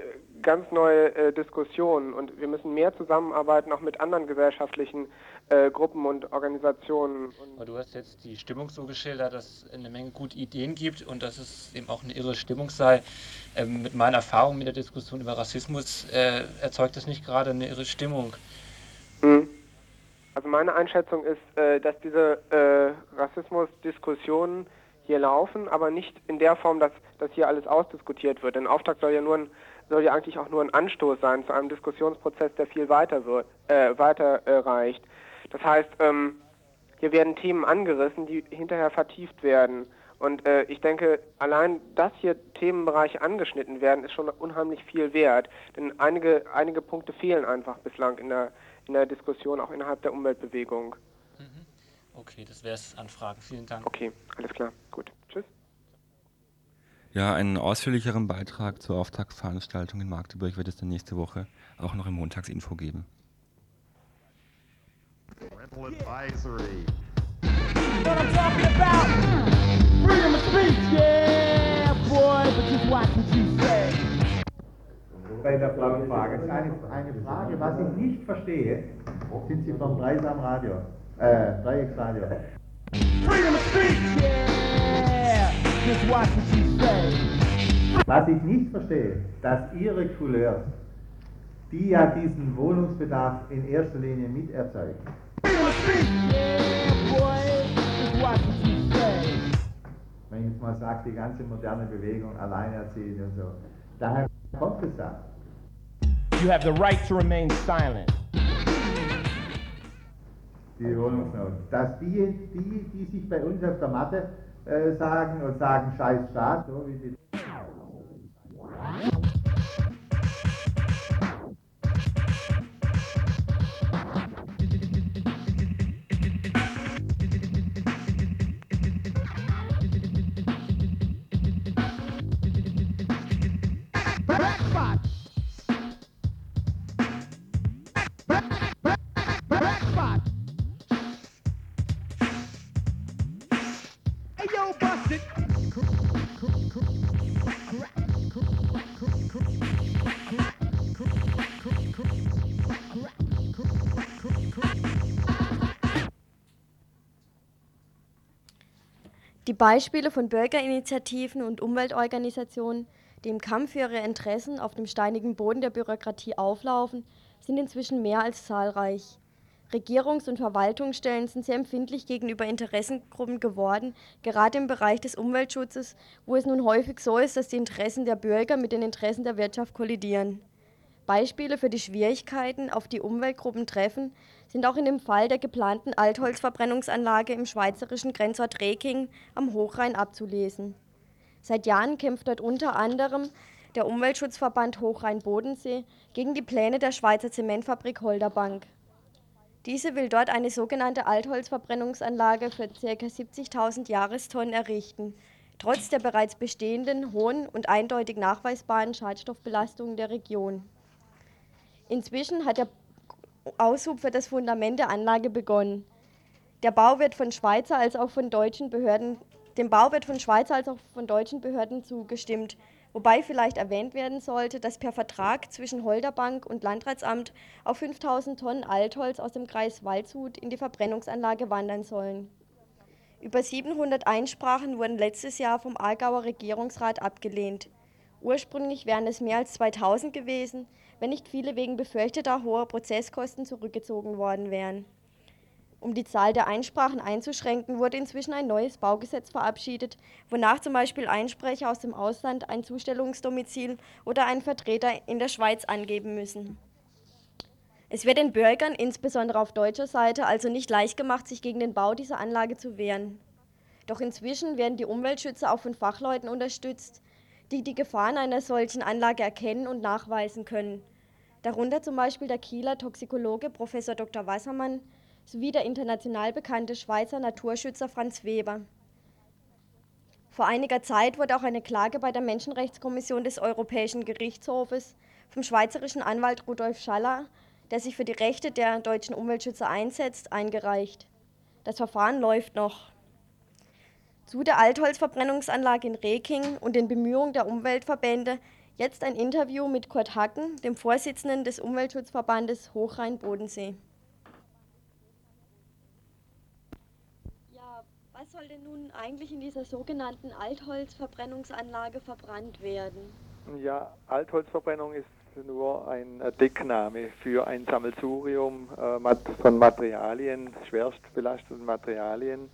ganz neue äh, Diskussionen und wir müssen mehr zusammenarbeiten, auch mit anderen gesellschaftlichen äh, Gruppen und Organisationen. Aber du hast jetzt die Stimmung so geschildert, dass es eine Menge gute Ideen gibt und dass es eben auch eine irre Stimmung sei. Ähm, mit meiner Erfahrung mit der Diskussion über Rassismus äh, erzeugt das nicht gerade eine irre Stimmung. Mhm. Also meine Einschätzung ist, äh, dass diese äh, Rassismusdiskussionen hier laufen, aber nicht in der Form, dass, dass hier alles ausdiskutiert wird. Denn Auftakt soll ja nur ein, soll ja eigentlich auch nur ein Anstoß sein zu einem Diskussionsprozess, der viel weiter wird, äh, weiter äh, reicht. Das heißt, ähm, hier werden Themen angerissen, die hinterher vertieft werden. Und äh, ich denke, allein, dass hier Themenbereiche angeschnitten werden, ist schon unheimlich viel wert. Denn einige, einige Punkte fehlen einfach bislang in der, in der Diskussion, auch innerhalb der Umweltbewegung. Okay, das wäre es an Fragen. Vielen Dank. Okay, alles klar. Gut. Tschüss. Ja, einen ausführlicheren Beitrag zur Auftaktveranstaltung in Magdeburg wird es dann nächste Woche auch noch im Montagsinfo geben. Rental advisory. What I'm talking about? Freedom of speech, yeah, boy, but just watch what you say. Bei der blauen Frage. Das ist eine, eine Frage, was ich nicht verstehe. Sind Sie vom Dreisam Radio? Äh, Dreiecksradio. Freedom of speech, yeah, Was ich nicht verstehe, dass Ihre Couleurs, die ja diesen Wohnungsbedarf in erster Linie miterzeugen, wenn ich jetzt mal sage, die ganze moderne Bewegung, Alleinerziehende und so, daher kommt es ja. You have the right to remain silent. die Wohnungsnot. Dass die, die, die sich bei uns auf der Matte sagen und sagen, scheiß Staat, so wie die. Beispiele von Bürgerinitiativen und Umweltorganisationen, die im Kampf für ihre Interessen auf dem steinigen Boden der Bürokratie auflaufen, sind inzwischen mehr als zahlreich. Regierungs- und Verwaltungsstellen sind sehr empfindlich gegenüber Interessengruppen geworden, gerade im Bereich des Umweltschutzes, wo es nun häufig so ist, dass die Interessen der Bürger mit den Interessen der Wirtschaft kollidieren. Beispiele für die Schwierigkeiten, auf die Umweltgruppen treffen, sind auch in dem Fall der geplanten Altholzverbrennungsanlage im schweizerischen Grenzort Reking am Hochrhein abzulesen. Seit Jahren kämpft dort unter anderem der Umweltschutzverband Hochrhein-Bodensee gegen die Pläne der Schweizer Zementfabrik Holderbank. Diese will dort eine sogenannte Altholzverbrennungsanlage für ca. 70.000 Jahrestonnen errichten, trotz der bereits bestehenden hohen und eindeutig nachweisbaren Schadstoffbelastungen der Region. Inzwischen hat der Aushub für das Fundament der Anlage begonnen. Der Bau wird von Schweizer als auch von deutschen Behörden, dem Bau wird von Schweizer als auch von deutschen Behörden zugestimmt, wobei vielleicht erwähnt werden sollte, dass per Vertrag zwischen Holderbank und Landratsamt auf 5000 Tonnen Altholz aus dem Kreis Waldshut in die Verbrennungsanlage wandern sollen. Über 700 Einsprachen wurden letztes Jahr vom Aargauer Regierungsrat abgelehnt. Ursprünglich wären es mehr als 2000 gewesen, wenn nicht viele wegen befürchteter hoher Prozesskosten zurückgezogen worden wären. Um die Zahl der Einsprachen einzuschränken, wurde inzwischen ein neues Baugesetz verabschiedet, wonach zum Beispiel Einsprecher aus dem Ausland ein Zustellungsdomizil oder einen Vertreter in der Schweiz angeben müssen. Es wird den Bürgern, insbesondere auf deutscher Seite, also nicht leicht gemacht, sich gegen den Bau dieser Anlage zu wehren. Doch inzwischen werden die Umweltschützer auch von Fachleuten unterstützt, die die Gefahren einer solchen Anlage erkennen und nachweisen können. Darunter zum Beispiel der Kieler Toxikologe Prof. Dr. Wassermann sowie der international bekannte Schweizer Naturschützer Franz Weber. Vor einiger Zeit wurde auch eine Klage bei der Menschenrechtskommission des Europäischen Gerichtshofes vom schweizerischen Anwalt Rudolf Schaller, der sich für die Rechte der deutschen Umweltschützer einsetzt, eingereicht. Das Verfahren läuft noch. Zu der Altholzverbrennungsanlage in Reking und den Bemühungen der Umweltverbände jetzt ein Interview mit Kurt Hacken, dem Vorsitzenden des Umweltschutzverbandes Hochrhein-Bodensee. Ja, was soll denn nun eigentlich in dieser sogenannten Altholzverbrennungsanlage verbrannt werden? Ja, Altholzverbrennung ist nur ein Deckname für ein Sammelsurium äh, von Materialien, schwerst belasteten Materialien.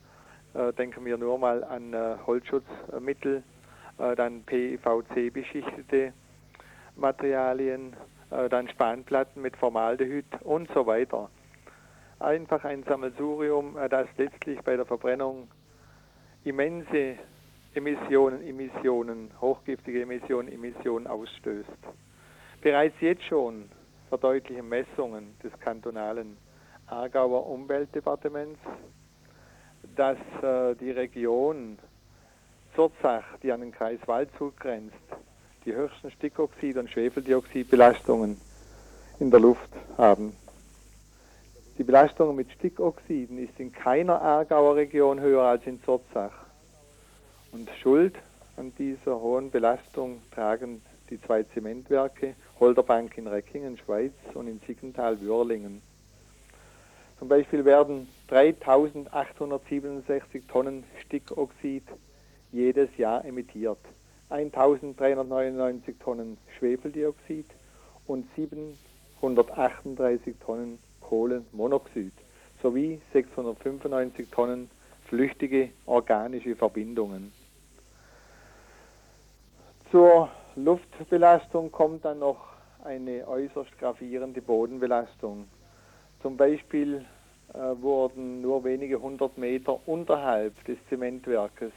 Äh, denken wir nur mal an äh, Holzschutzmittel, äh, dann PVC-beschichtete Materialien, dann Spanplatten mit Formaldehyd und so weiter. Einfach ein Sammelsurium, das letztlich bei der Verbrennung immense Emissionen, Emissionen, hochgiftige Emissionen, Emissionen ausstößt. Bereits jetzt schon verdeutlichen Messungen des kantonalen Aargauer Umweltdepartements, dass äh, die Region Zurzach, die an den Kreis Waldshut grenzt, die höchsten Stickoxid- und Schwefeldioxidbelastungen in der Luft haben. Die Belastung mit Stickoxiden ist in keiner Aargauer Region höher als in Zurzach. Und Schuld an dieser hohen Belastung tragen die zwei Zementwerke Holderbank in Reckingen, Schweiz und in Siggenthal-Würlingen. Zum Beispiel werden 3867 Tonnen Stickoxid jedes Jahr emittiert, 1399 Tonnen Schwefeldioxid und 738 Tonnen Kohlenmonoxid sowie 695 Tonnen flüchtige organische Verbindungen. Zur Luftbelastung kommt dann noch eine äußerst gravierende Bodenbelastung. Zum Beispiel wurden nur wenige hundert Meter unterhalb des Zementwerkes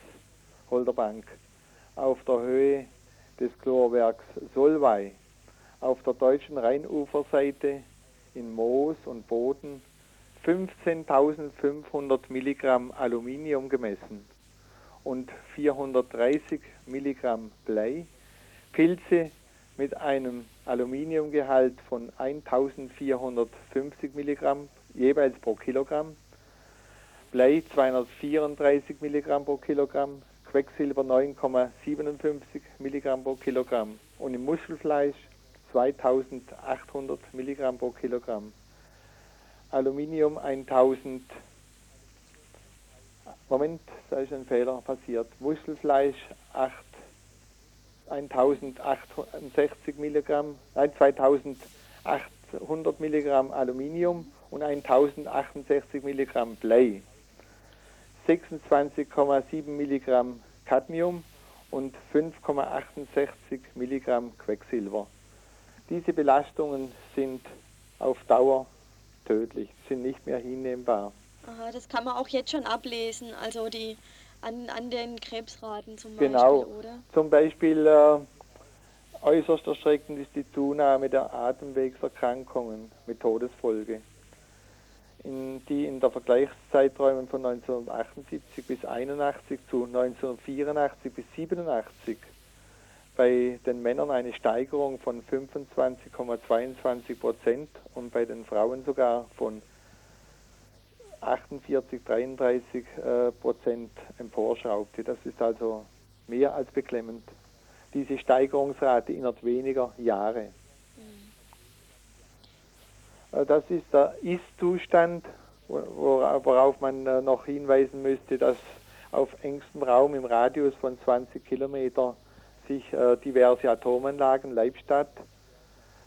Holderbank auf der Höhe des Chlorwerks Solvay auf der deutschen Rheinuferseite in Moos und Boden 15.500 Milligramm Aluminium gemessen und 430 Milligramm Blei, Pilze mit einem Aluminiumgehalt von 1450 Milligramm jeweils pro Kilogramm, Blei 234 Milligramm pro Kilogramm, Quecksilber 9,57 Milligramm pro Kilogramm und im Muschelfleisch 2800 Milligramm pro Kilogramm. Aluminium 1000 Moment, da ist ein Fehler passiert. Muschelfleisch 8 1068 Milligramm, nein, 2800 Milligramm Aluminium und 1068 Milligramm Blei, 26,7 Milligramm Cadmium und 5,68 Milligramm Quecksilber. Diese Belastungen sind auf Dauer tödlich, sind nicht mehr hinnehmbar. Aha, das kann man auch jetzt schon ablesen, also die an, an den Krebsraten zum genau. Beispiel, oder? Zum Beispiel äh, äußerst erschreckend ist die Zunahme der Atemwegserkrankungen mit Todesfolge, in, die in der Vergleichszeiträumen von 1978 bis 81 zu 1984 bis 87 bei den Männern eine Steigerung von 25,22 Prozent und bei den Frauen sogar von 48, 33 äh, Prozent emporschraubte. Das ist also mehr als beklemmend. Diese Steigerungsrate innerhalb weniger Jahre. Äh, das ist der Ist-Zustand, worauf man äh, noch hinweisen müsste, dass auf engstem Raum im Radius von 20 Kilometer sich äh, diverse Atomanlagen, Leibstadt,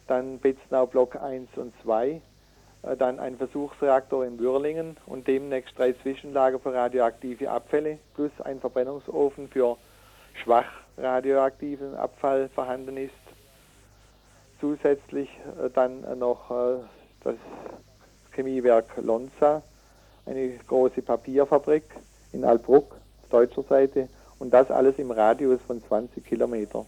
dann Betznau Block 1 und 2, äh, dann ein Versuchsreaktor in Würlingen und demnächst drei Zwischenlager für radioaktive Abfälle plus ein Verbrennungsofen für schwach radioaktiven Abfall vorhanden ist. Zusätzlich dann noch das Chemiewerk Lonza, eine große Papierfabrik in Albruck, deutscher Seite, und das alles im Radius von 20 Kilometer.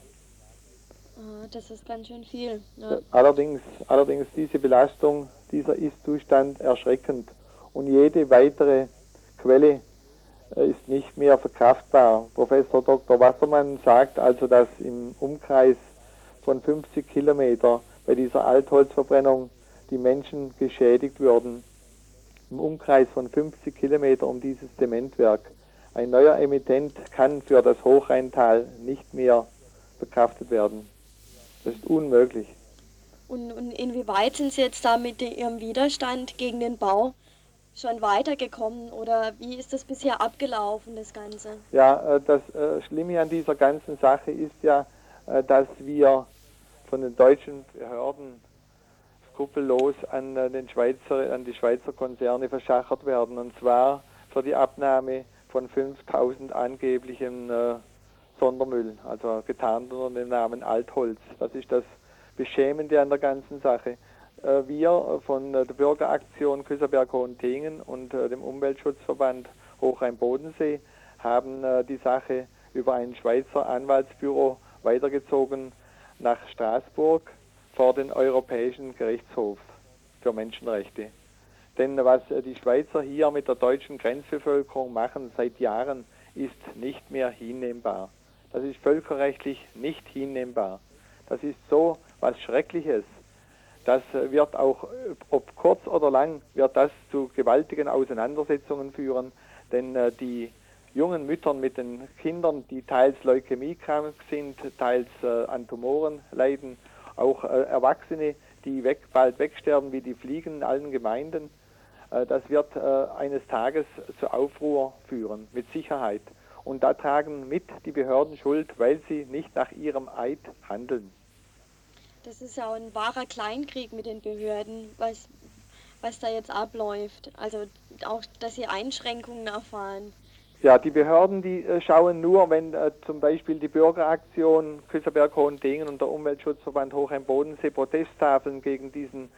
Ah, das ist ganz schön viel. Ja. Allerdings, allerdings diese Belastung, dieser Ist-Zustand erschreckend und jede weitere Quelle äh, ist nicht mehr verkraftbar. Professor Dr. Wassermann sagt also, dass im Umkreis von 50 Kilometer bei dieser Altholzverbrennung die Menschen geschädigt würden. Im Umkreis von 50 Kilometer um dieses Zementwerk. Ein neuer Emittent kann für das Hochrheintal nicht mehr verkraftet werden. Das ist unmöglich. Und, und inwieweit sind Sie jetzt da mit Ihrem Widerstand gegen den Bau schon weitergekommen oder wie ist das bisher abgelaufen, das Ganze? Ja, äh, das äh, Schlimme an dieser ganzen Sache ist ja, äh, dass wir von den deutschen Behörden skrupellos an, den Schweizer, an die Schweizer Konzerne verschachert werden und zwar für die Abnahme von 5000 angeblichen äh, Sondermüll, also getarnt unter dem Namen Altholz. Das ist das Beschämende an der ganzen Sache. Äh, wir von der Bürgeraktion Küsserberg-Hohentingen und äh, dem Umweltschutzverband Hochrhein-Bodensee haben äh, die Sache über ein Schweizer Anwaltsbüro weitergezogen nach Straßburg vor den Europäischen Gerichtshof für Menschenrechte. Denn was die Schweizer hier mit der deutschen Grenzbevölkerung machen seit Jahren, ist nicht mehr hinnehmbar. Das ist völkerrechtlich nicht hinnehmbar. Das ist so was Schreckliches. Das wird auch, ob kurz oder lang, wird das zu gewaltigen Auseinandersetzungen führen, denn äh, die jungen Müttern mit den Kindern, die teils leukämiekrank sind, teils äh, an Tumoren leiden, auch äh, Erwachsene, die weg, bald wegsterben wie die Fliegen in allen Gemeinden, äh, das wird äh, eines Tages zu Aufruhr führen, mit Sicherheit. Und da tragen mit die Behörden Schuld, weil sie nicht nach ihrem Eid handeln. Das ist ja auch ein wahrer Kleinkrieg mit den Behörden, was, was da jetzt abläuft. Also auch, dass sie Einschränkungen erfahren. Ja, die Behörden, die äh, schauen nur, wenn äh, zum Beispiel die Bürgeraktion Küsserberg-Hohendingen und der Umweltschutzverband Hochheim-Bodensee Protesttafeln gegen diesen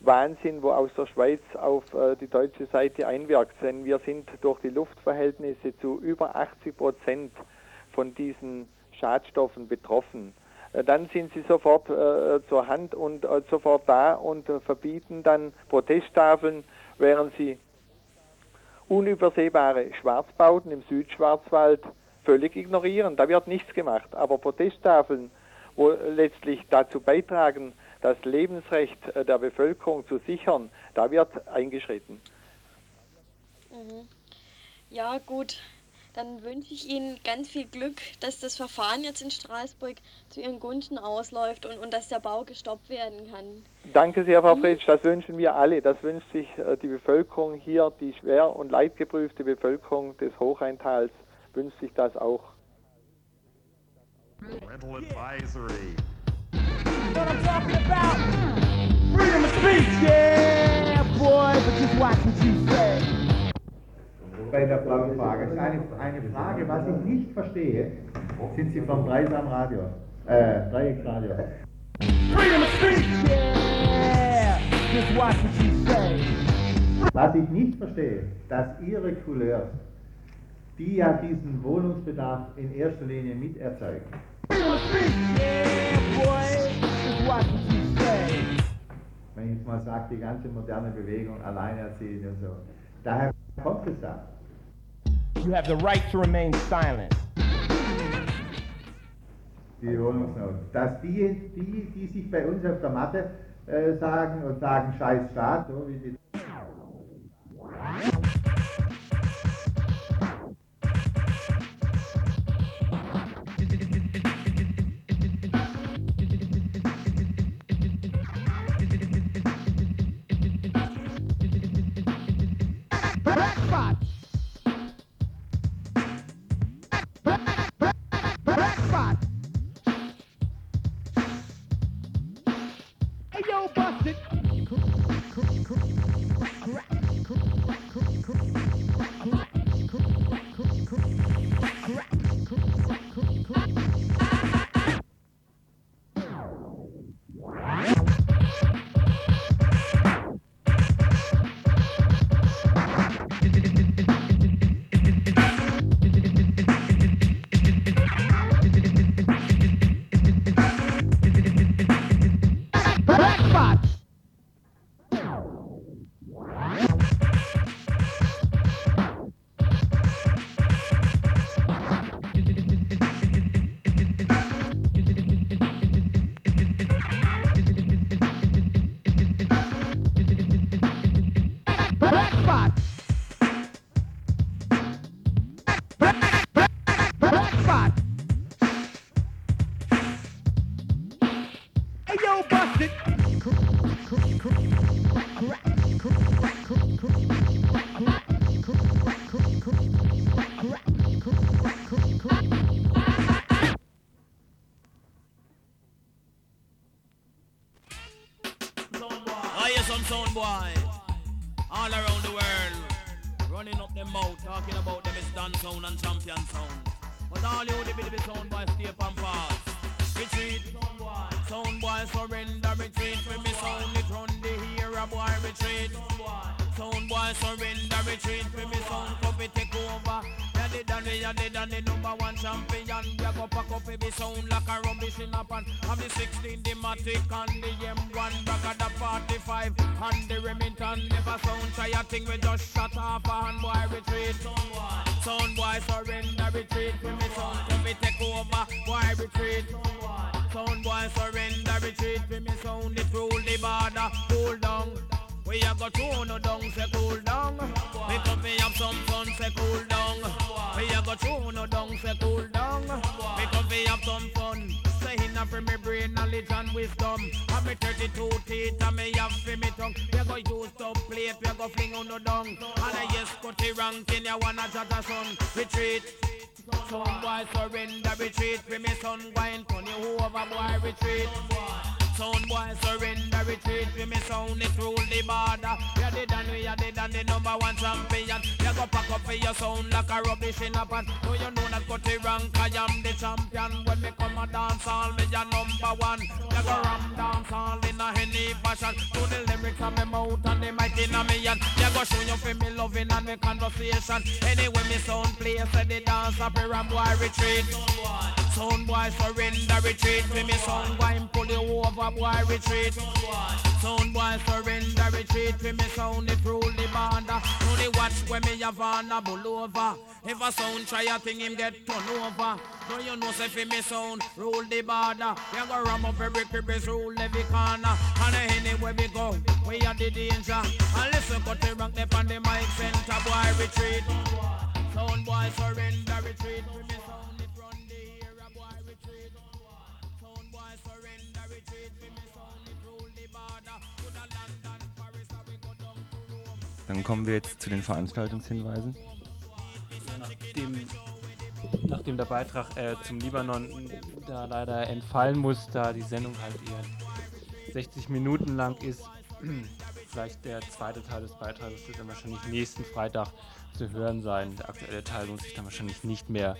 Wahnsinn, wo aus der Schweiz auf äh, die deutsche Seite einwirkt. Denn wir sind durch die Luftverhältnisse zu über 80 Prozent von diesen Schadstoffen betroffen. Äh, dann sind sie sofort äh, zur Hand und äh, sofort da und verbieten dann Protesttafeln, während sie unübersehbare Schwarzbauten im Südschwarzwald völlig ignorieren. Da wird nichts gemacht. Aber Protesttafeln, wo letztlich dazu beitragen, das Lebensrecht äh, der Bevölkerung zu sichern, da wird eingeschritten. Mhm. Ja, gut. Dann wünsche ich Ihnen ganz viel Glück, dass das Verfahren jetzt in Straßburg zu Ihren Gunsten ausläuft und, und dass der Bau gestoppt werden kann. Danke sehr, Frau Fritsch. Das wünschen wir alle. Das wünscht sich äh, die Bevölkerung hier, die schwer und leidgeprüfte Bevölkerung des Hochrheintals, wünscht sich das auch. Rental advisory. what I'm talking about. Freedom of speech, yeah, boy, but just watch what you. Bei der blauen Frage. Das ist eine, eine Frage, was ich nicht verstehe. Sind Sie vom Dreisam Radio? Äh, Dreiecksradio. Was ich nicht verstehe, dass Ihre Couleurs, die ja diesen Wohnungsbedarf in erster Linie miterzeugen, wenn ich jetzt mal sage, die ganze moderne Bewegung, Alleinerziehende und so, daher kommt es da. You have the right to remain silent. die Wohnungsnot. Dass die, die, die sich bei uns auf der Matte äh, sagen und sagen, scheiß Staat, so wie die bust it. 16, the and the M1, back at the 45 and the Remington. Never sound try a thing, we just shut off a hand boy retreat. Sound boy surrender, retreat when me sound come fi take over. Boy retreat. Sound boy surrender, retreat when me sound it rule the border. Cool down. We a go through no down, say cool down. We come fi have some fun, say cool down. We a go through no down, say cool down. We come fi have some fun. Say inna fi me brain, knowledge and wisdom. And me 32 teeth and me have fi me tongue. We go use top plate, we go fling on no down. And I yes, cut the ranking, you wanna jot a son. Retreat. Some boy surrender, retreat. We me son wine, turn you over, boy, retreat. Sound boy surrender, retreat with me sound it rule the border. Yeah, they done, we are they done the number one champion. You go pack up for your sound like a rubbish in a pan. Do you know that got the rank? I am the champion. When me come a dance all, me a number one. You go ram dance all in a any fashion. To the lyrics of me mouth and the mic in a me hand. You go show you for me loving and me conversation. Anyway, me sound play, say the dance up a ram boy retreat. Sound boy surrender, retreat. For me sound boy pull you over, boy retreat. Sound boy surrender, retreat. For me sound it rule the border. Know the watch when me have on a over. If a sound try a thing, him get turn over. Don't you know say for me sound rule the border. You go ram up every crevice, rule every corner. And anywhere we go, we are the danger. And listen, cut the rank up on the mic center, boy retreat. Sound boy surrender, retreat. For me sound Dann kommen wir jetzt zu den Veranstaltungshinweisen. Nachdem, nachdem der Beitrag äh, zum Libanon da leider entfallen muss, da die Sendung halt eher 60 Minuten lang ist, [clears throat] vielleicht der zweite Teil des Beitrags wird dann wahrscheinlich nächsten Freitag zu hören sein. Der aktuelle Teil lohnt sich dann wahrscheinlich nicht mehr.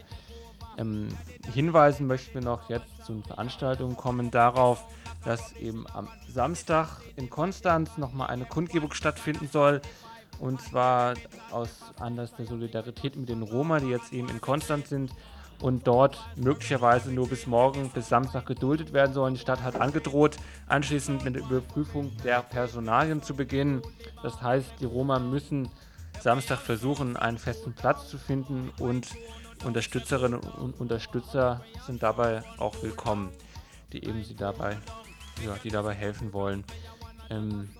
Ähm, hinweisen möchten wir noch jetzt zu den Veranstaltungen kommen darauf, dass eben am Samstag in Konstanz nochmal eine Kundgebung stattfinden soll. Und zwar aus Anlass der Solidarität mit den Roma, die jetzt eben in Konstanz sind und dort möglicherweise nur bis morgen, bis Samstag geduldet werden sollen. Die Stadt hat angedroht, anschließend mit der Überprüfung der Personalien zu beginnen. Das heißt, die Roma müssen Samstag versuchen, einen festen Platz zu finden und Unterstützerinnen und Unterstützer sind dabei auch willkommen, die eben sie dabei, ja, die dabei helfen wollen. Ähm,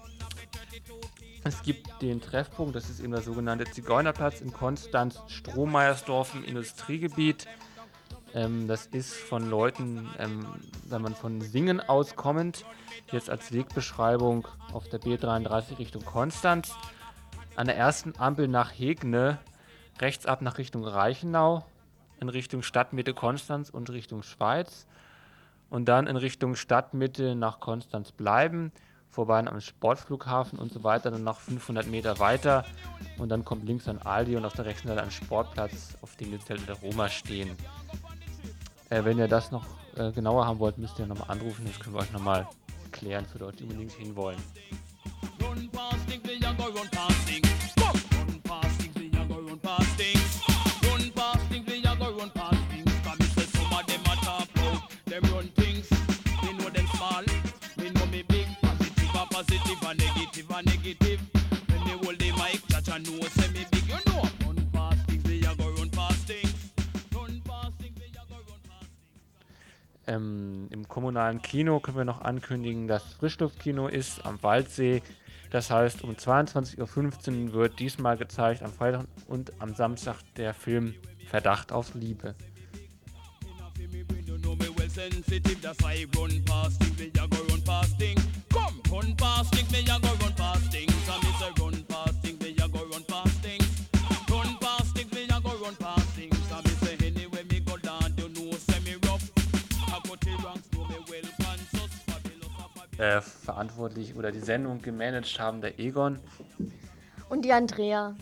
es gibt den Treffpunkt, das ist eben der sogenannte Zigeunerplatz in Konstanz, Strohmeiersdorf im Industriegebiet. Ähm, das ist von Leuten, ähm, wenn man von Singen aus jetzt als Wegbeschreibung auf der B33 Richtung Konstanz. An der ersten Ampel nach Hegne, rechts ab nach Richtung Reichenau, in Richtung Stadtmitte Konstanz und Richtung Schweiz. Und dann in Richtung Stadtmitte nach Konstanz bleiben, vorbei am Sportflughafen und so weiter, dann noch 500 Meter weiter. Und dann kommt links ein Aldi und auf der rechten Seite ein Sportplatz, auf dem die Zelte der Roma stehen. Äh, wenn ihr das noch äh, genauer haben wollt, müsst ihr nochmal anrufen. Das können wir euch nochmal klären für Leute, die unbedingt hinwollen. Kommunalen Kino können wir noch ankündigen, dass Frischluftkino ist am Waldsee. Das heißt, um 22.15 Uhr wird diesmal gezeigt am Freitag und am Samstag der Film Verdacht auf Liebe. Sensitive, that's why I run past things, me a go run past things. Come, run past things, me a go run past Äh, verantwortlich oder die Sendung gemanagt haben der Egon Und die Andrea.